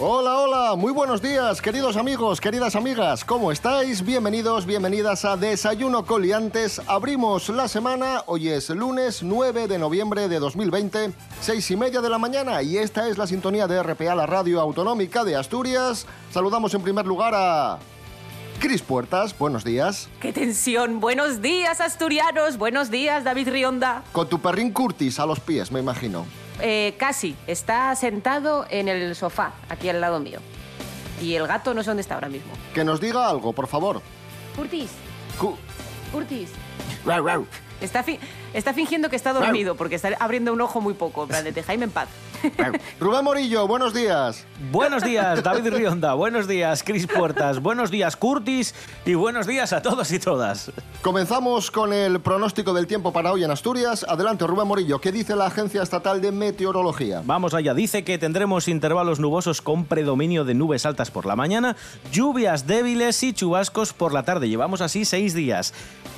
Hola, hola, muy buenos días, queridos amigos, queridas amigas, ¿cómo estáis? Bienvenidos, bienvenidas a Desayuno Coliantes. Abrimos la semana, hoy es lunes 9 de noviembre de 2020, seis y media de la mañana, y esta es la sintonía de RPA, la radio autonómica de Asturias. Saludamos en primer lugar a. Cris Puertas, buenos días. ¡Qué tensión! Buenos días, asturianos. Buenos días, David Rionda. Con tu perrín Curtis a los pies, me imagino. Eh, casi. Está sentado en el sofá, aquí al lado mío. Y el gato no sé dónde está ahora mismo. Que nos diga algo, por favor. Curtis. Cu- Curtis. Está, fi- está fingiendo que está dormido porque está abriendo un ojo muy poco. En plan, de Jaime en paz. Rubén Morillo, buenos días. Buenos días, David Rionda. Buenos días, Cris Puertas. Buenos días, Curtis. Y buenos días a todos y todas. Comenzamos con el pronóstico del tiempo para hoy en Asturias. Adelante, Rubén Morillo, ¿qué dice la Agencia Estatal de Meteorología? Vamos allá. Dice que tendremos intervalos nubosos con predominio de nubes altas por la mañana, lluvias débiles y chubascos por la tarde. Llevamos así seis días.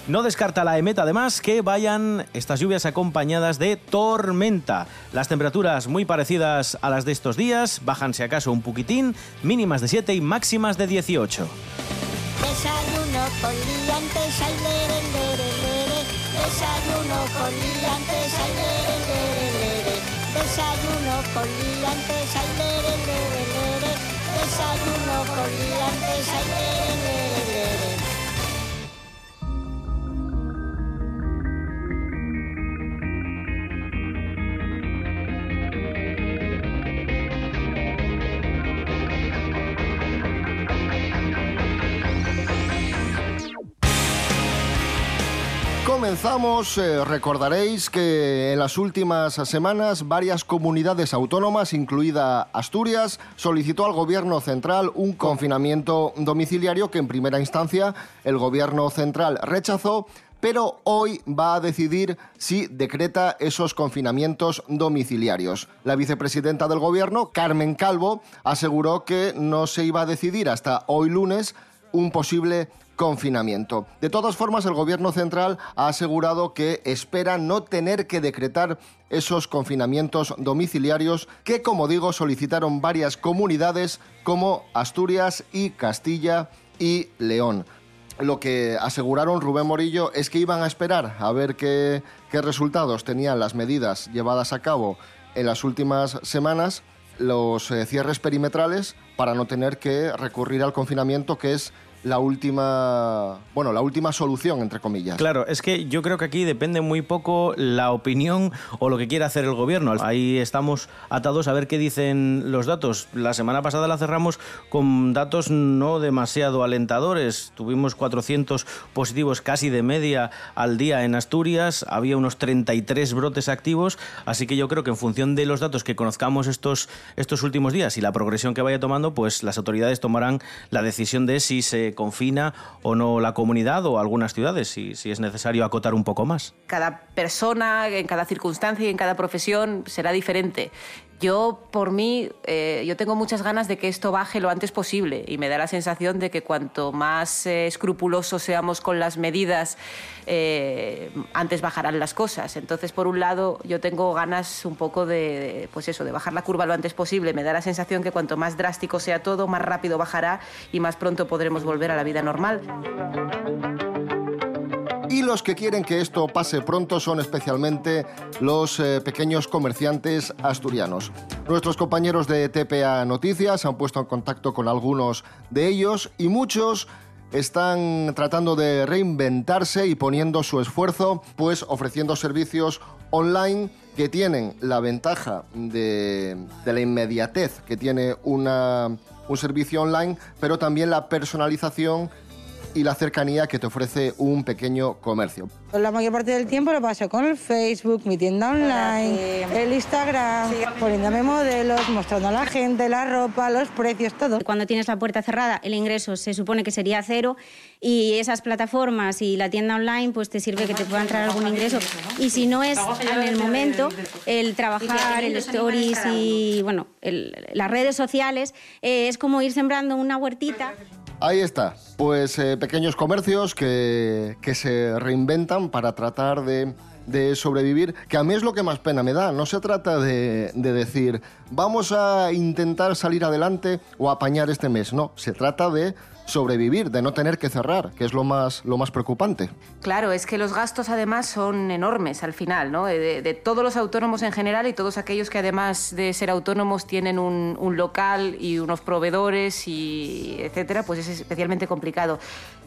No descarta la EMET además que vayan estas lluvias acompañadas de tormenta. Las temperaturas muy parecidas a las de estos días, bajan si acaso un poquitín, mínimas de 7 y máximas de 18. Desayuno con liantes, ay, lere, lere. Desayuno con liantes, ay, lere, lere. Desayuno con liantes, ay, lere, lere. Desayuno con liantes, ay, lere, lere. Comenzamos, eh, recordaréis que en las últimas semanas varias comunidades autónomas, incluida Asturias, solicitó al gobierno central un confinamiento domiciliario que en primera instancia el gobierno central rechazó, pero hoy va a decidir si decreta esos confinamientos domiciliarios. La vicepresidenta del gobierno, Carmen Calvo, aseguró que no se iba a decidir hasta hoy lunes un posible confinamiento. De todas formas, el gobierno central ha asegurado que espera no tener que decretar esos confinamientos domiciliarios que, como digo, solicitaron varias comunidades como Asturias y Castilla y León. Lo que aseguraron Rubén Morillo es que iban a esperar a ver qué, qué resultados tenían las medidas llevadas a cabo en las últimas semanas, los eh, cierres perimetrales, para no tener que recurrir al confinamiento, que es la última, bueno, la última solución, entre comillas. Claro, es que yo creo que aquí depende muy poco la opinión o lo que quiera hacer el gobierno. Ahí estamos atados a ver qué dicen los datos. La semana pasada la cerramos con datos no demasiado alentadores. Tuvimos 400 positivos casi de media al día en Asturias. Había unos 33 brotes activos. Así que yo creo que en función de los datos que conozcamos estos, estos últimos días y la progresión que vaya tomando, pues las autoridades tomarán la decisión de si se confina o no la comunidad o algunas ciudades, si, es necesario acotar un poco más. Cada persona, en cada circunstancia y en cada profesión será diferente. Yo, por mí, eh, yo tengo muchas ganas de que esto baje lo antes posible y me da la sensación de que cuanto más eh, escrupulosos seamos con las medidas, eh, antes bajarán las cosas. Entonces, por un lado, yo tengo ganas un poco de, pues eso, de bajar la curva lo antes posible. Me da la sensación que cuanto más drástico sea todo, más rápido bajará y más pronto podremos volver a la vida normal. Y los que quieren que esto pase pronto son especialmente los eh, pequeños comerciantes asturianos. Nuestros compañeros de TPA Noticias han puesto en contacto con algunos de ellos y muchos están tratando de reinventarse y poniendo su esfuerzo, pues ofreciendo servicios online que tienen la ventaja de, la inmediatez que tiene un servicio online, pero también la personalización y la cercanía que te ofrece un pequeño comercio. La mayor parte del tiempo lo paso con el Facebook, mi tienda online, el Instagram, poniéndome modelos, mostrando a la gente la ropa, los precios, todo. Cuando tienes la puerta cerrada, el ingreso se supone que sería cero y esas plataformas y la tienda online pues te sirve que te pueda entrar algún ingreso. Y si no es en el momento, el trabajar, el stories y bueno, las redes sociales eh, es como ir sembrando una huertita. Ahí está, pues eh, pequeños comercios que, que, se reinventan para tratar de, de, sobrevivir, que a mí es lo que más pena me da. No se trata de, de, decir, vamos a intentar salir adelante o apañar este mes, no, se trata de sobrevivir, de no tener que cerrar, que es lo más, lo más preocupante. Claro, es que los gastos además son enormes al final, ¿no? De, todos los autónomos en general y todos aquellos que además de ser autónomos tienen un, un local y unos proveedores y etcétera, pues es especialmente complicado.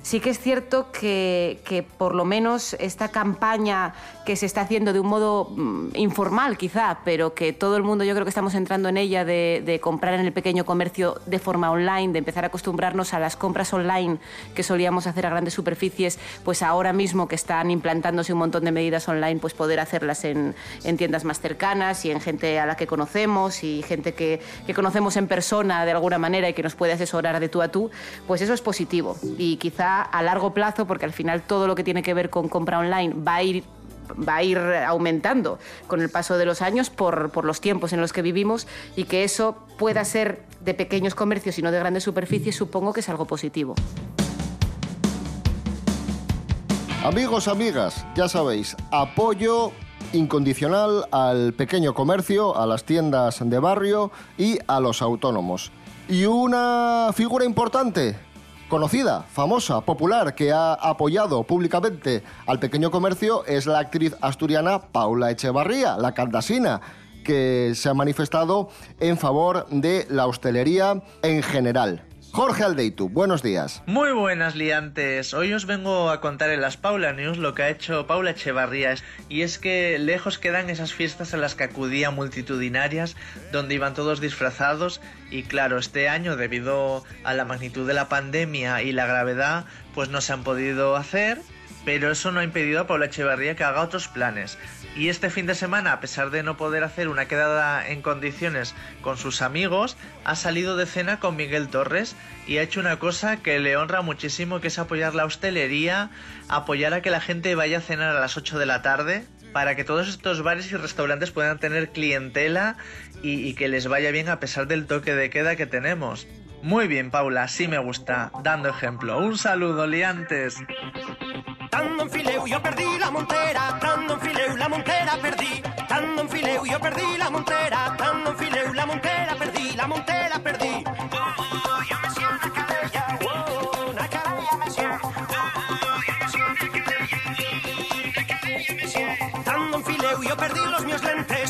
Sí que es cierto que, que, por lo menos esta campaña que se está haciendo de un modo mm, informal quizá, pero que todo el mundo yo creo que estamos entrando en ella de, comprar en el pequeño comercio de forma online, de empezar a acostumbrarnos a las compras online que solíamos hacer a grandes superficies, pues ahora mismo que están implantándose un montón de medidas online, pues poder hacerlas en, en tiendas más cercanas y en gente a la que conocemos y gente que conocemos en persona de alguna manera y que nos puede asesorar de tú a tú, pues eso es positivo. Y quizá a largo plazo, porque al final todo lo que tiene que ver con compra online va a ir va a ir aumentando con el paso de los años por, por, los tiempos en los que vivimos y que eso pueda ser de pequeños comercios y no de grandes superficies, supongo que es algo positivo. Amigos, amigas, ya sabéis, apoyo incondicional al pequeño comercio, a las tiendas de barrio y a los autónomos. Y una figura importante, conocida, famosa, popular, que ha apoyado públicamente al pequeño comercio es la actriz asturiana Paula Echevarría, la candasina que se ha manifestado en favor de la hostelería en general. Jorge Aldeitu, buenos días. Muy buenas, liantes. Hoy os vengo a contar en las Paula News lo que ha hecho Paula Echevarría. Y es que lejos quedan esas fiestas a las que acudía multitudinarias, donde iban todos disfrazados. Y claro, este año, debido a la magnitud de la pandemia y la gravedad, pues no se han podido hacer. Pero eso no ha impedido a Paula Echevarría que haga otros planes. Y este fin de semana, a pesar de no poder hacer una quedada en condiciones con sus amigos, ha salido de cena con Miguel Torres y ha hecho una cosa que le honra muchísimo, que es apoyar la hostelería, apoyar a que la gente vaya a cenar a las 8 de la tarde, para que todos estos bares y restaurantes puedan tener clientela y, y, que les vaya bien a pesar del toque de queda que tenemos. Muy bien, Paula, sí me gusta, dando ejemplo. Un saludo, liantes. Tando en fileu yo perdí la montera, tando en fileu la montera perdí, tando en fileu yo perdí la montera, tando en fileu la montera perdí, la montera perdí. Yo me siento una cadella, oh, una cadella me siento. Yo me siento una cadella, una cadella me siento. Tando en fileu yo perdí los míos lentes,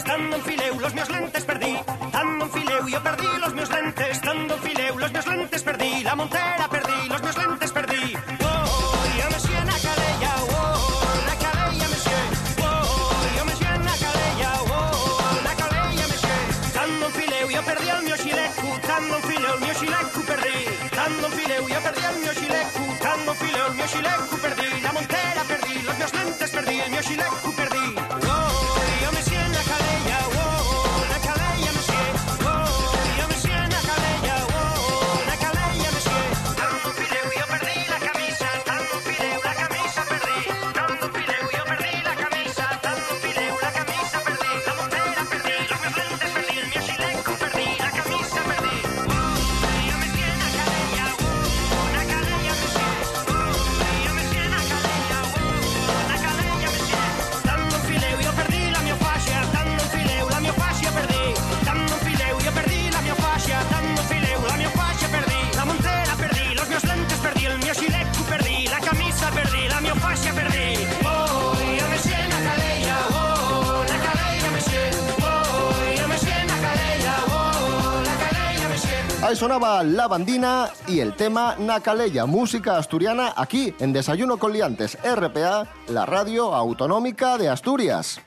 Ahí sonaba La Bandina y el tema Nacaleya, música asturiana aquí en Desayuno con Liantes, RPA, la radio autonómica de Asturias.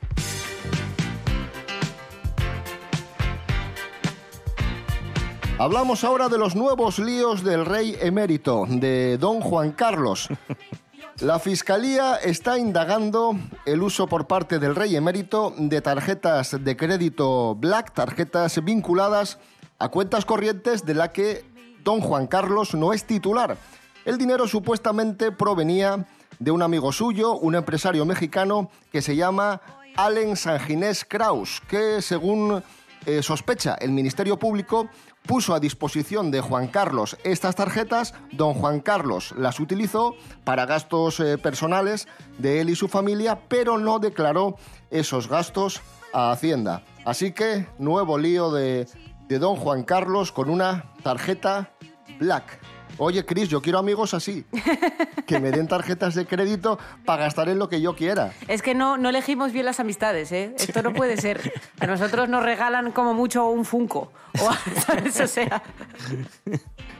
Hablamos ahora de los nuevos líos del rey emérito, de don Juan Carlos. La Fiscalía está indagando el uso por parte del rey emérito de tarjetas de crédito Black, tarjetas vinculadas a cuentas corrientes de la que don Juan Carlos no es titular. El dinero supuestamente provenía de un amigo suyo, un empresario mexicano que se llama Allen Sanginés Kraus, que según eh, sospecha el Ministerio Público puso a disposición de Juan Carlos estas tarjetas, don Juan Carlos las utilizó para gastos eh, personales de él y su familia, pero no declaró esos gastos a Hacienda. Así que nuevo lío de, de don Juan Carlos con una tarjeta Black. Oye, Cris, yo quiero amigos así, que me den tarjetas de crédito para gastar en lo que yo quiera. Es que no, no elegimos bien las amistades, ¿eh? Esto no puede ser. A nosotros nos regalan como mucho un Funko. O, ¿sabes? O sea,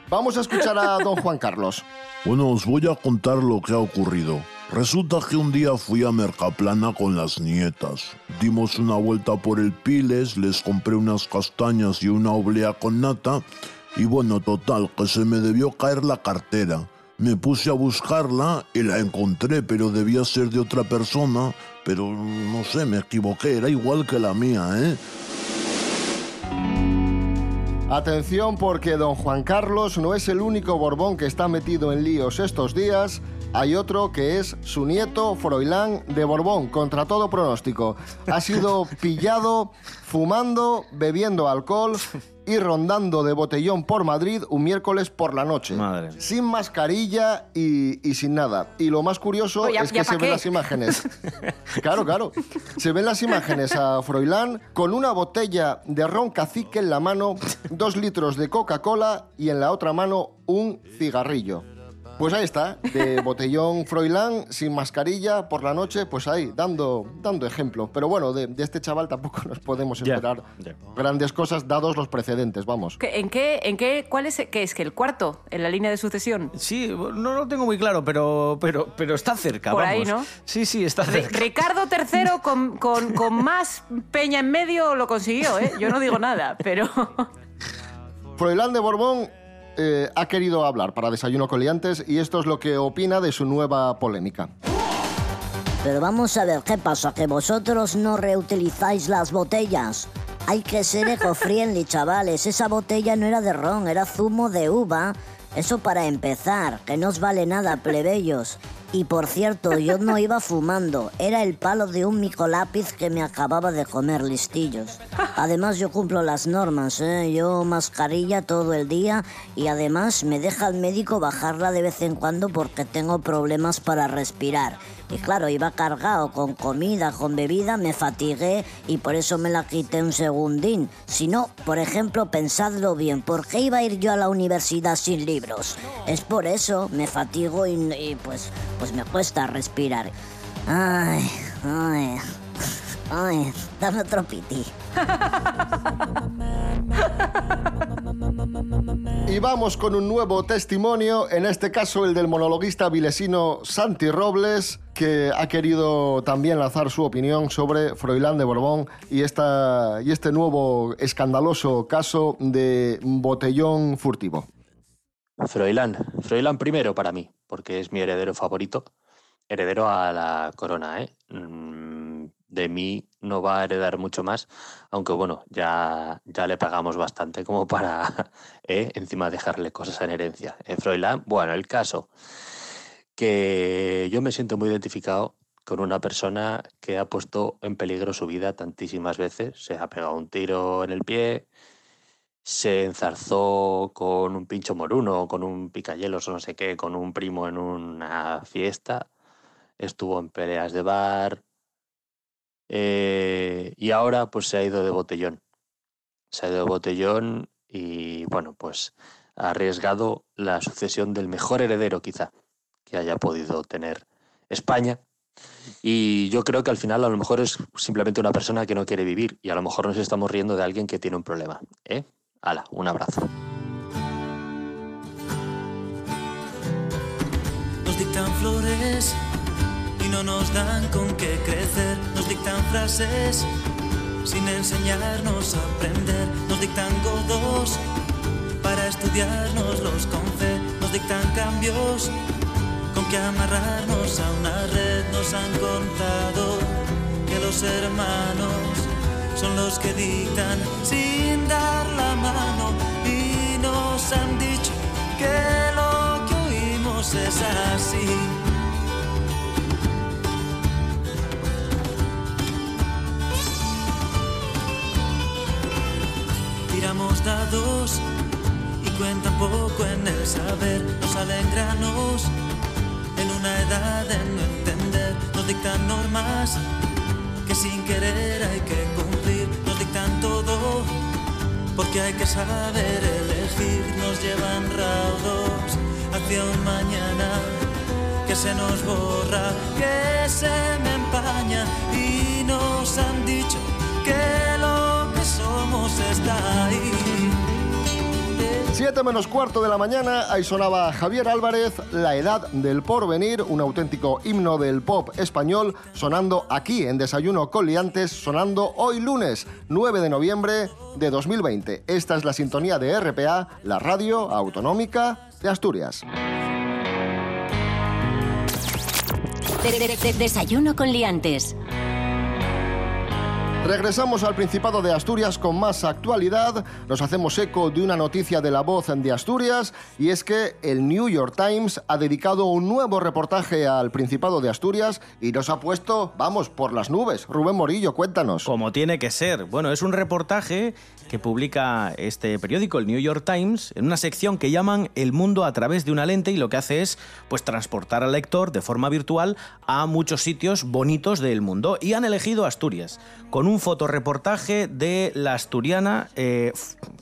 Vamos a escuchar a don Juan Carlos. Bueno, os voy a contar lo que ha ocurrido. Resulta que un día fui a Mercaplana con las nietas. Dimos una vuelta por el Piles, les compré unas castañas y una oblea con nata. Y bueno, total, que se me debió caer la cartera. Me puse a buscarla y la encontré, pero debía ser de otra persona. Pero no sé, me equivoqué, era igual que la mía, ¿eh? Atención porque don Juan Carlos no es el único Borbón que está metido en líos estos días. Hay otro que es su nieto Froilán de Borbón, contra todo pronóstico. Ha sido pillado fumando, bebiendo alcohol y rondando de botellón por Madrid un miércoles por la noche. Madre mía. Sin mascarilla y, y sin nada. Y lo más curioso ya- es que se ven qué. las imágenes. Claro, claro. Se ven las imágenes a Froilán con una botella de ron cacique en la mano, dos litros de Coca-Cola y en la otra mano un cigarrillo. Pues ahí está, de botellón Froilán, sin mascarilla, por la noche, pues ahí, dando, dando ejemplo. Pero bueno, de, de este chaval tampoco nos podemos esperar grandes cosas dados los precedentes, vamos. ¿qué- ¿en qué, en qué, cuál es, qué es que el cuarto en la línea de sucesión? Sí, no lo tengo muy claro, pero, pero, pero está cerca. Por vamos. ahí, ¿no? Sí, sí, está cerca. Ricardo III con, con, con más peña en medio lo consiguió, ¿eh? Yo no digo nada, pero... Froilán de Borbón eh, ha querido hablar para Desayuno con Liantes y esto es lo que opina de su nueva polémica. Pero vamos a ver qué pasa, que vosotros no reutilizáis las botellas. Hay que ser eco-friendly, chavales. Esa botella no era de ron, era zumo de uva. Eso para empezar, que no os vale nada, plebeyos. Y por cierto, yo no iba fumando, era el palo de un micolápiz que me acababa de comer listillos. Además, yo cumplo las normas, ¿eh? Yo mascarilla todo el día y además me deja el médico bajarla de vez en cuando porque tengo problemas para respirar. Y claro, iba cargado con comida, con bebida, me fatigué y por eso me la quité un segundín. Si no, por ejemplo, pensadlo bien, ¿por qué iba a ir yo a la universidad sin libros? Es por eso, me fatigo y, y, pues, pues me cuesta respirar. Ay, ay, ay, dame otro piti. Y vamos con un nuevo testimonio, en este caso el del monologuista vilesino Santi Robles, que ha querido también lanzar su opinión sobre Froilán de Borbón y, esta, y este nuevo escandaloso caso de botellón furtivo. Froilán. Froilán primero para mí, porque es mi heredero favorito. Heredero a la corona, ¿eh? Mm, De mí no va a heredar mucho más, aunque bueno, ya, ya le pagamos bastante como para ¿eh? encima dejarle cosas en herencia. En Froilán, bueno, el caso que yo me siento muy identificado con una persona que ha puesto en peligro su vida tantísimas veces. Se ha pegado un tiro en el pie, se enzarzó con un pincho moruno, con un picayelos o no sé qué, con un primo en una fiesta, estuvo en peleas de bar eh, y ahora pues se ha ido de botellón. Se ha ido de botellón y bueno, pues ha arriesgado la sucesión del mejor heredero quizá que haya podido tener España. Y yo creo que al final a lo mejor es simplemente una persona que no quiere vivir y a lo mejor nos estamos riendo de alguien que tiene un problema. ¿eh? Hala, un abrazo. Nos dictan flores y no nos dan con qué crecer. Nos dictan frases sin enseñarnos a aprender. Nos dictan godos para estudiarnos los con fe. Nos dictan cambios que amarrarnos a una red. Nos han contado que los hermanos son los que dictan sin dar la mano y nos han dicho que lo que oímos es así. Tiramos dados y cuentan poco en el saber. Nos salen granos de no entender. Nos dictan normas que sin querer hay que cumplir. Nos dictan todo porque hay que saber elegir. Nos llevan raudos hacia un mañana que se nos borra, que se me empaña y nos han dicho que lo que somos está ahí. 7 menos cuarto de la mañana, ahí sonaba Javier Álvarez, La Edad del Porvenir, un auténtico himno del pop español, sonando aquí en Desayuno con Liantes, sonando hoy lunes 9 de noviembre de 2020. Esta es la sintonía de RPA, la radio autonómica de Asturias. De- de- de- desayuno con liantes. Regresamos al Principado de Asturias con más actualidad. Nos hacemos eco de una noticia de la voz de Asturias y es que el New York Times ha dedicado un nuevo reportaje al Principado de Asturias y nos ha puesto, vamos, por las nubes. Rubén Morillo, cuéntanos. Como tiene que ser. Bueno, es un reportaje que publica este periódico, el New York Times, en una sección que llaman El mundo a través de una lente y lo que hace es pues transportar al lector de forma virtual a muchos sitios bonitos del mundo y han elegido Asturias con un fotoreportaje de la asturiana eh,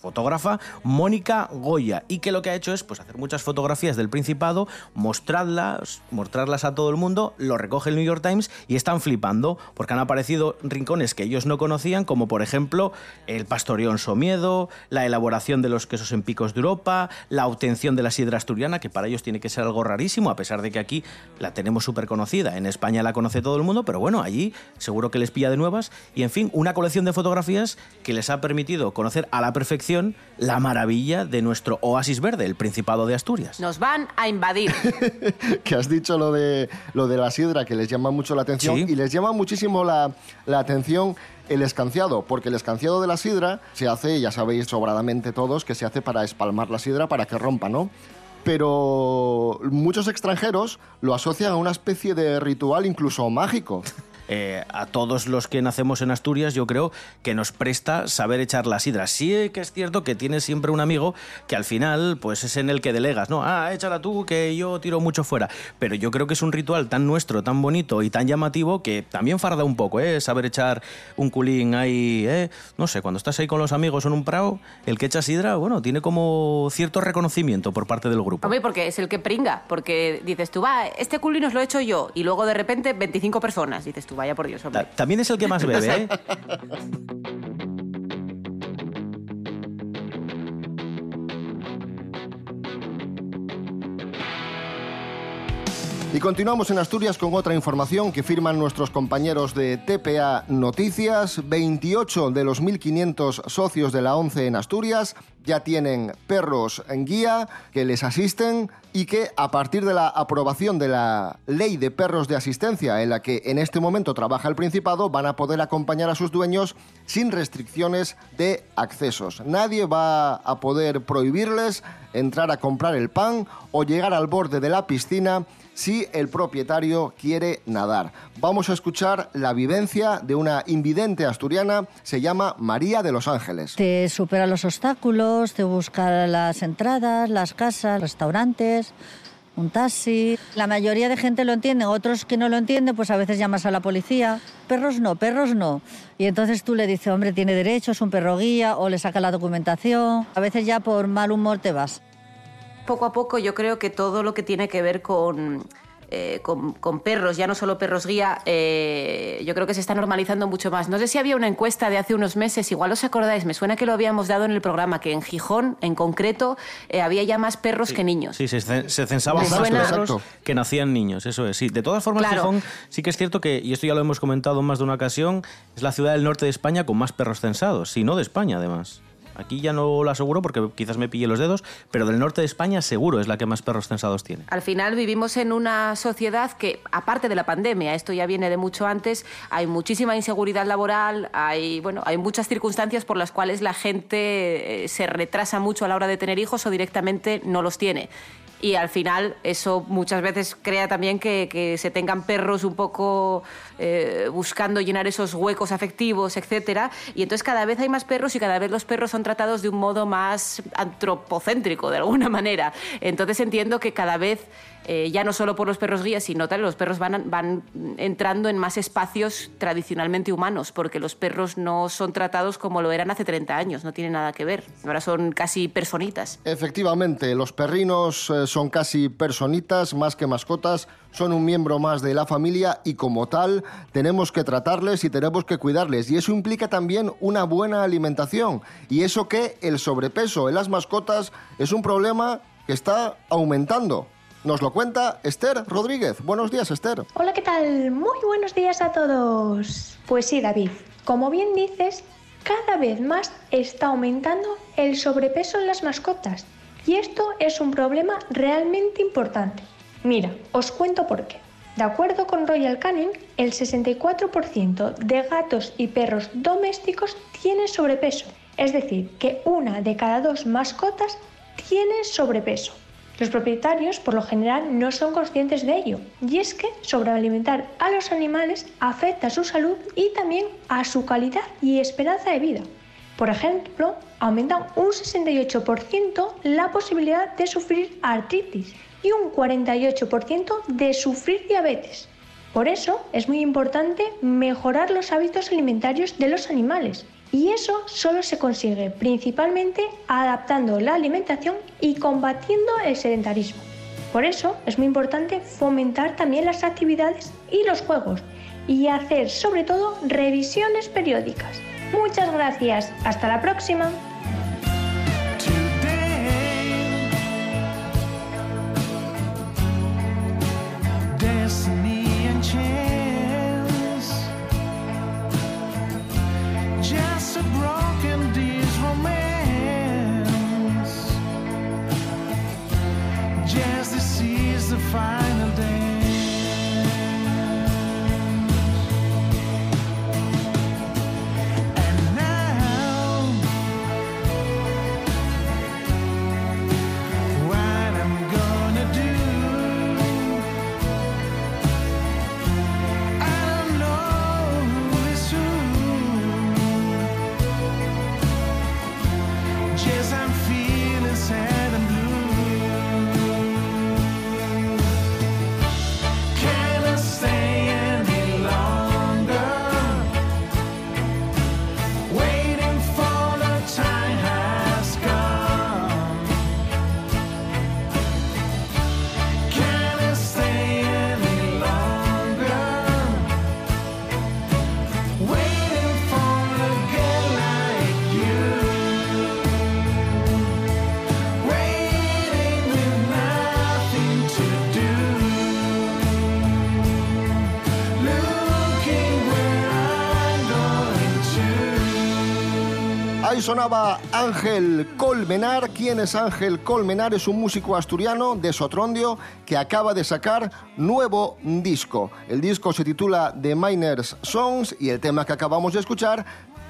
fotógrafa Mónica Goya y que lo que ha hecho es pues hacer muchas fotografías del Principado, mostrarlas, mostrarlas a todo el mundo, lo recoge el New York Times y están flipando porque han aparecido rincones que ellos no conocían como por ejemplo el pastorión Somiedo, la elaboración de los quesos en picos de Europa, la obtención de la sidra asturiana que para ellos tiene que ser algo rarísimo a pesar de que aquí la tenemos súper conocida, en España la conoce todo el mundo, pero bueno, allí seguro que les pilla de nuevas y en fin, una colección de fotografías que les ha permitido conocer a la perfección la maravilla de nuestro oasis verde, el Principado de Asturias. Nos van a invadir. que has dicho lo de, lo de la sidra, que les llama mucho la atención Sí. y les llama muchísimo la, la atención el escanciado, porque el escanciado de la sidra se hace, ya sabéis sobradamente todos, que se hace para espalmar la sidra para que rompa, ¿no? Pero muchos extranjeros lo asocian a una especie de ritual incluso mágico. Eh, a todos los que nacemos en Asturias, yo creo que nos presta saber echar la sidra. Sí que es cierto que tienes siempre un amigo que al final pues es en el que delegas, ¿no? Ah, échala tú, que yo tiro mucho fuera. Pero yo creo que es un ritual tan nuestro, tan bonito y tan llamativo que también farda un poco, ¿eh? Saber echar un culín ahí, ¿eh? No sé, cuando estás ahí con los amigos en un prado, el que echa sidra, bueno, tiene como cierto reconocimiento por parte del grupo. Porque es el que pringa. Porque dices tú, va, este culín os lo he hecho yo. Y luego de repente 25 personas. Dices tú, vaya por Dios, hombre. Ta- También es el que más bebe, ¿eh? Y continuamos en Asturias con otra información que firman nuestros compañeros de TPA Noticias. 28 de los 1.500 socios de la ONCE en Asturias ya tienen perros en guía que les asisten y que a partir de la aprobación de la ley de perros de asistencia en la que en este momento trabaja el Principado van a poder acompañar a sus dueños sin restricciones de accesos. Nadie va a poder prohibirles entrar a comprar el pan o llegar al borde de la piscina si el propietario quiere nadar. Vamos a escuchar la vivencia de una invidente asturiana, se llama María de los Ángeles. Te supera los obstáculos, te busca las entradas, las casas, restaurantes, un taxi. La mayoría de gente lo entiende, otros que no lo entienden, pues a veces llamas a la policía. Perros no, perros no. Y entonces tú le dices, hombre, tiene derecho, es un perro guía, o le saca la documentación. A veces ya por mal humor te vas. Poco a poco yo creo que todo lo que tiene que ver con, eh, con, con perros, ya no solo perros guía, eh, yo creo que se está normalizando mucho más. No sé si había una encuesta de hace unos meses, igual os acordáis, me suena que lo habíamos dado en el programa, que en Gijón, en concreto, eh, había ya más perros que niños. Sí, se, ce- se censaban más perros que nacían niños, eso es. Sí, de todas formas, Claro. Gijón sí que es cierto que, y esto ya lo hemos comentado en más de una ocasión, es la ciudad del norte de España con más perros censados, y no de España además. Aquí ya no lo aseguro porque quizás me pille los dedos, pero del norte de España seguro es la que más perros censados tiene. Al final vivimos en una sociedad que, aparte de la pandemia, esto ya viene de mucho antes, hay muchísima inseguridad laboral, hay, bueno, hay muchas circunstancias por las cuales la gente eh, se retrasa mucho a la hora de tener hijos o directamente no los tiene y al final eso muchas veces crea también que, que se tengan perros un poco eh, buscando llenar esos huecos afectivos, etcétera, y entonces cada vez hay más perros y cada vez los perros son tratados de un modo más antropocéntrico de alguna manera. Entonces entiendo que cada vez eh, ya no solo por los perros guías, sino tal, los perros van, van entrando en más espacios tradicionalmente humanos, porque los perros no son tratados como lo eran hace 30 años, no tiene nada que ver. Ahora son casi personitas. Efectivamente, los perrinos eh, son casi personitas, más que mascotas, son un miembro más de la familia y como tal tenemos que tratarles y tenemos que cuidarles. Y eso implica también una buena alimentación. Y eso que el sobrepeso en las mascotas es un problema que está aumentando. Nos lo cuenta Esther Rodríguez. Buenos días, Esther. Hola, ¿qué tal? Muy buenos días a todos. Pues sí, David, como bien dices, cada vez más está aumentando el sobrepeso en las mascotas. Y esto es un problema realmente importante. Mira, os cuento por qué. De acuerdo con Royal Canin, el 64% de gatos y perros domésticos tiene sobrepeso. Es decir, que una de cada dos mascotas tiene sobrepeso. Los propietarios, por lo general, no son conscientes de ello, y es que sobrealimentar a los animales afecta a su salud y también a su calidad y esperanza de vida. Por ejemplo, aumentan un 68% la posibilidad de sufrir artritis y un 48% de sufrir diabetes. Por eso es muy importante mejorar los hábitos alimentarios de los animales, y eso solo se consigue principalmente adaptando la alimentación y combatiendo el sedentarismo. Por eso es muy importante fomentar también las actividades y los juegos y hacer sobre todo revisiones periódicas. Muchas gracias, hasta la próxima. Sonaba Ángel Colmenar. ¿Quién es Ángel Colmenar? Es un músico asturiano de Sotrondio que acaba de sacar nuevo disco. El disco se titula The Miners Songs y el tema que acabamos de escuchar,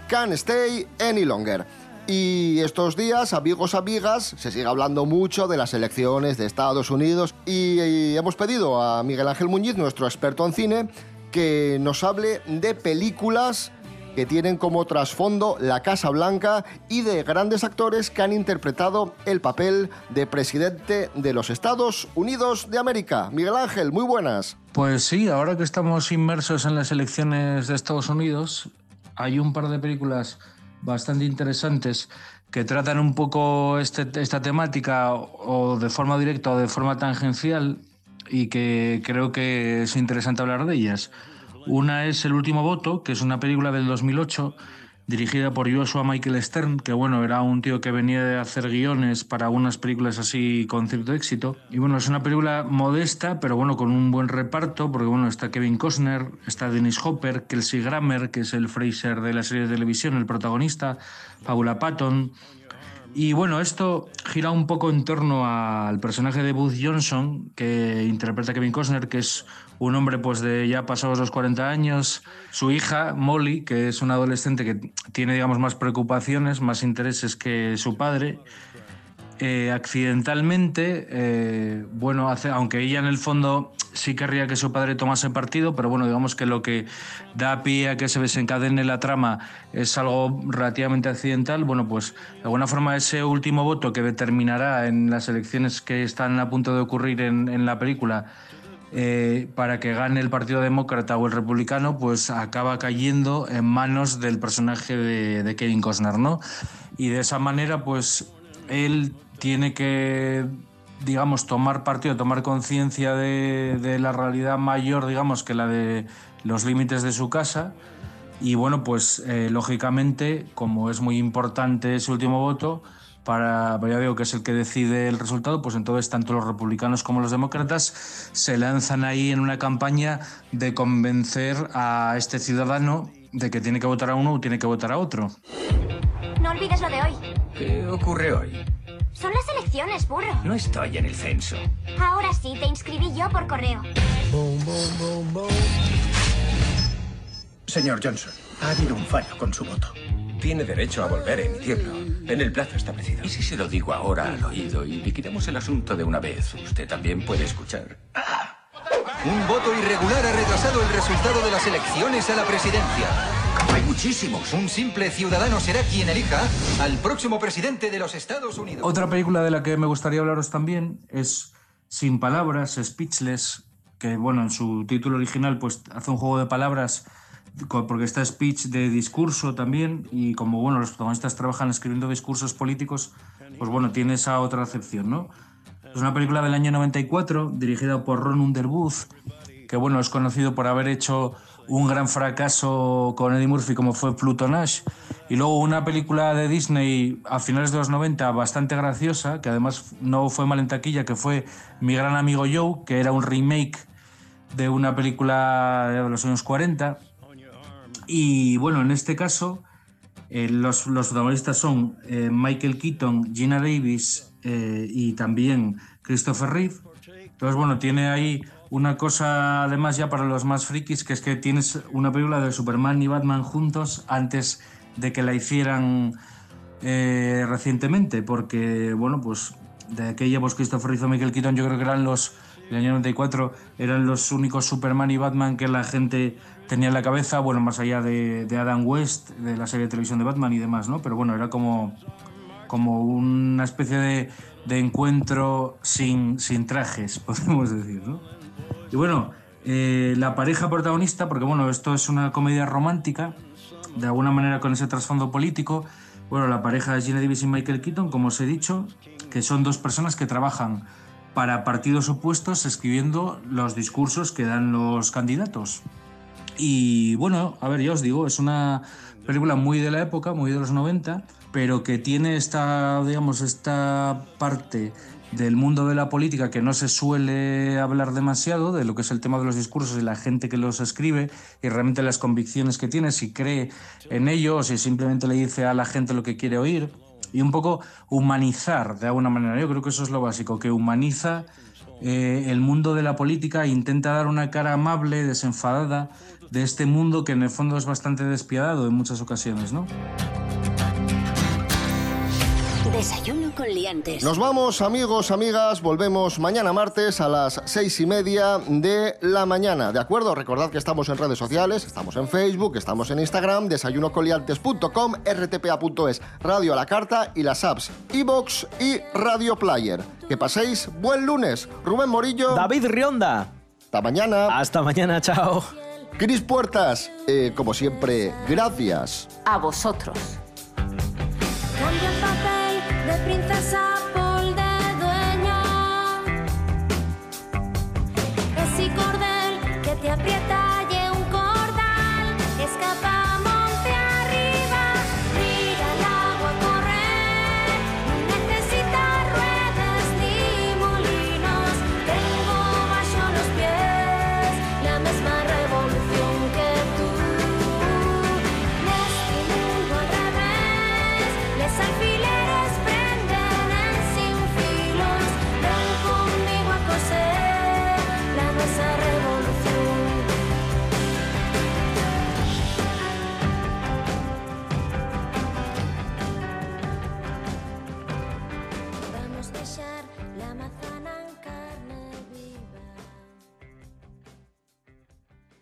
Can't Stay Any Longer. Y estos días, amigos, amigas, se sigue hablando mucho de las elecciones de Estados Unidos y, y hemos pedido a Miguel Ángel Muñiz, nuestro experto en cine, que nos hable de películas que tienen como trasfondo la Casa Blanca y de grandes actores que han interpretado el papel de presidente de los Estados Unidos de América. Miguel Ángel, muy buenas. Pues sí, ahora que estamos inmersos en las elecciones de Estados Unidos, hay un par de películas bastante interesantes que tratan un poco este- esta temática o de forma directa o de forma tangencial y que creo que es interesante hablar de ellas. Una es El último voto, que es una película del 2008 dirigida por Joshua Michael Stern, que bueno, era un tío que venía de hacer guiones para unas películas así con cierto éxito. Y bueno, es una película modesta, pero bueno, con un buen reparto, porque bueno, está Kevin Costner, está Dennis Hopper, Kelsey Grammer, que es el Fraser de la serie de televisión, el protagonista, Paula Patton. Y bueno, esto gira un poco en torno al personaje de Booth Johnson, que interpreta Kevin Costner, que es un hombre pues de ya pasados los 40 años, su hija Molly, que es una adolescente que tiene digamos más preocupaciones, más intereses que su padre, eh, accidentalmente, eh, bueno, hace, aunque ella en el fondo sí querría que su padre tomase partido, pero bueno, digamos que lo que da pie a que se desencadene la trama es algo relativamente accidental, bueno, pues de alguna forma ese último voto que determinará en las elecciones que están a punto de ocurrir en, en la película, eh, para que gane el Partido Demócrata o el Republicano, pues acaba cayendo en manos del personaje de, Kevin Costner, ¿no? Y de esa manera, pues él tiene que, digamos, tomar partido, tomar conciencia de, de la realidad mayor, digamos, que la de los límites de su casa. Y bueno, pues eh, lógicamente, como es muy importante ese último voto, para, ya digo que es el que decide el resultado, pues entonces tanto los republicanos como los demócratas se lanzan ahí en una campaña de convencer a este ciudadano de que tiene que votar a uno o tiene que votar a otro. No olvides lo de hoy. ¿Qué ocurre hoy? Son las elecciones, burro. No estoy en el censo. Ahora sí, te inscribí yo por correo. Señor Johnson, ha habido un fallo con su voto. Tiene derecho a volver a emitirlo en el plazo establecido. ¿Y si se lo digo ahora al oído y liquidamos el asunto de una vez? Usted también puede escuchar. Un voto irregular ha retrasado el resultado de las elecciones a la presidencia. Hay muchísimos. Un simple ciudadano será quien elija al próximo presidente de los Estados Unidos. Otra película de la que me gustaría hablaros también es Sin Palabras, Speechless, que bueno, en su título original pues hace un juego de palabras porque está speech de discurso también y como bueno los protagonistas trabajan escribiendo discursos políticos pues bueno tiene esa otra acepción no es una película del año 94 dirigida por Ron Underwood que bueno es conocido por haber hecho un gran fracaso con Eddie Murphy como fue Pluto Nash y luego una película de Disney a finales de los 90 bastante graciosa que además no fue mal en taquilla que fue Mi gran amigo Joe que era un remake de una película de los años 40 y bueno, en este caso, eh, los, los protagonistas son eh, Michael Keaton, Gina Davis eh, y también Christopher Reeve. Entonces, bueno, tiene ahí una cosa además ya para los más frikis, que es que tienes una película de Superman y Batman juntos antes de que la hicieran recientemente, porque, bueno, pues de aquella, pues Christopher Reeve y Michael Keaton yo creo que eran los, el año 94, eran los únicos Superman y Batman que la gente tenía en la cabeza, bueno, más allá de, de Adam West, de la serie de televisión de Batman y demás, ¿no? Pero bueno, era como, como una especie de, de encuentro sin, sin trajes, podemos decir, ¿no? Y bueno, eh, la pareja protagonista, porque bueno, esto es una comedia romántica, de alguna manera con ese trasfondo político, bueno, la pareja de Gina Davis y Michael Keaton, como os he dicho, que son dos personas que trabajan para partidos opuestos escribiendo los discursos que dan los candidatos. Y bueno, a ver, ya os digo, es una película muy de la época, muy de los 90, pero que tiene esta, digamos, esta parte del mundo de la política que no se suele hablar demasiado, de lo que es el tema de los discursos y la gente que los escribe y realmente las convicciones que tiene, si cree en ello o si simplemente le dice a la gente lo que quiere oír. Y un poco humanizar de alguna manera. Yo creo que eso es lo básico, que humaniza eh, el mundo de la política e intenta dar una cara amable, desenfadada de este mundo que en el fondo es bastante despiadado en muchas ocasiones, ¿no? Desayuno con liantes. Nos vamos, amigos, amigas. Volvemos mañana martes a las seis y media de la mañana. ¿De acuerdo? Recordad que estamos en redes sociales, estamos en Facebook, estamos en Instagram, desayunocoliantes.com, rtpa.es, Radio a la Carta y las apps iBox y Radio Player. Que paséis buen lunes. Rubén Morillo. David Rionda. Hasta mañana. Hasta mañana, chao. Cris Puertas, eh, como siempre, gracias. A vosotros. De princesa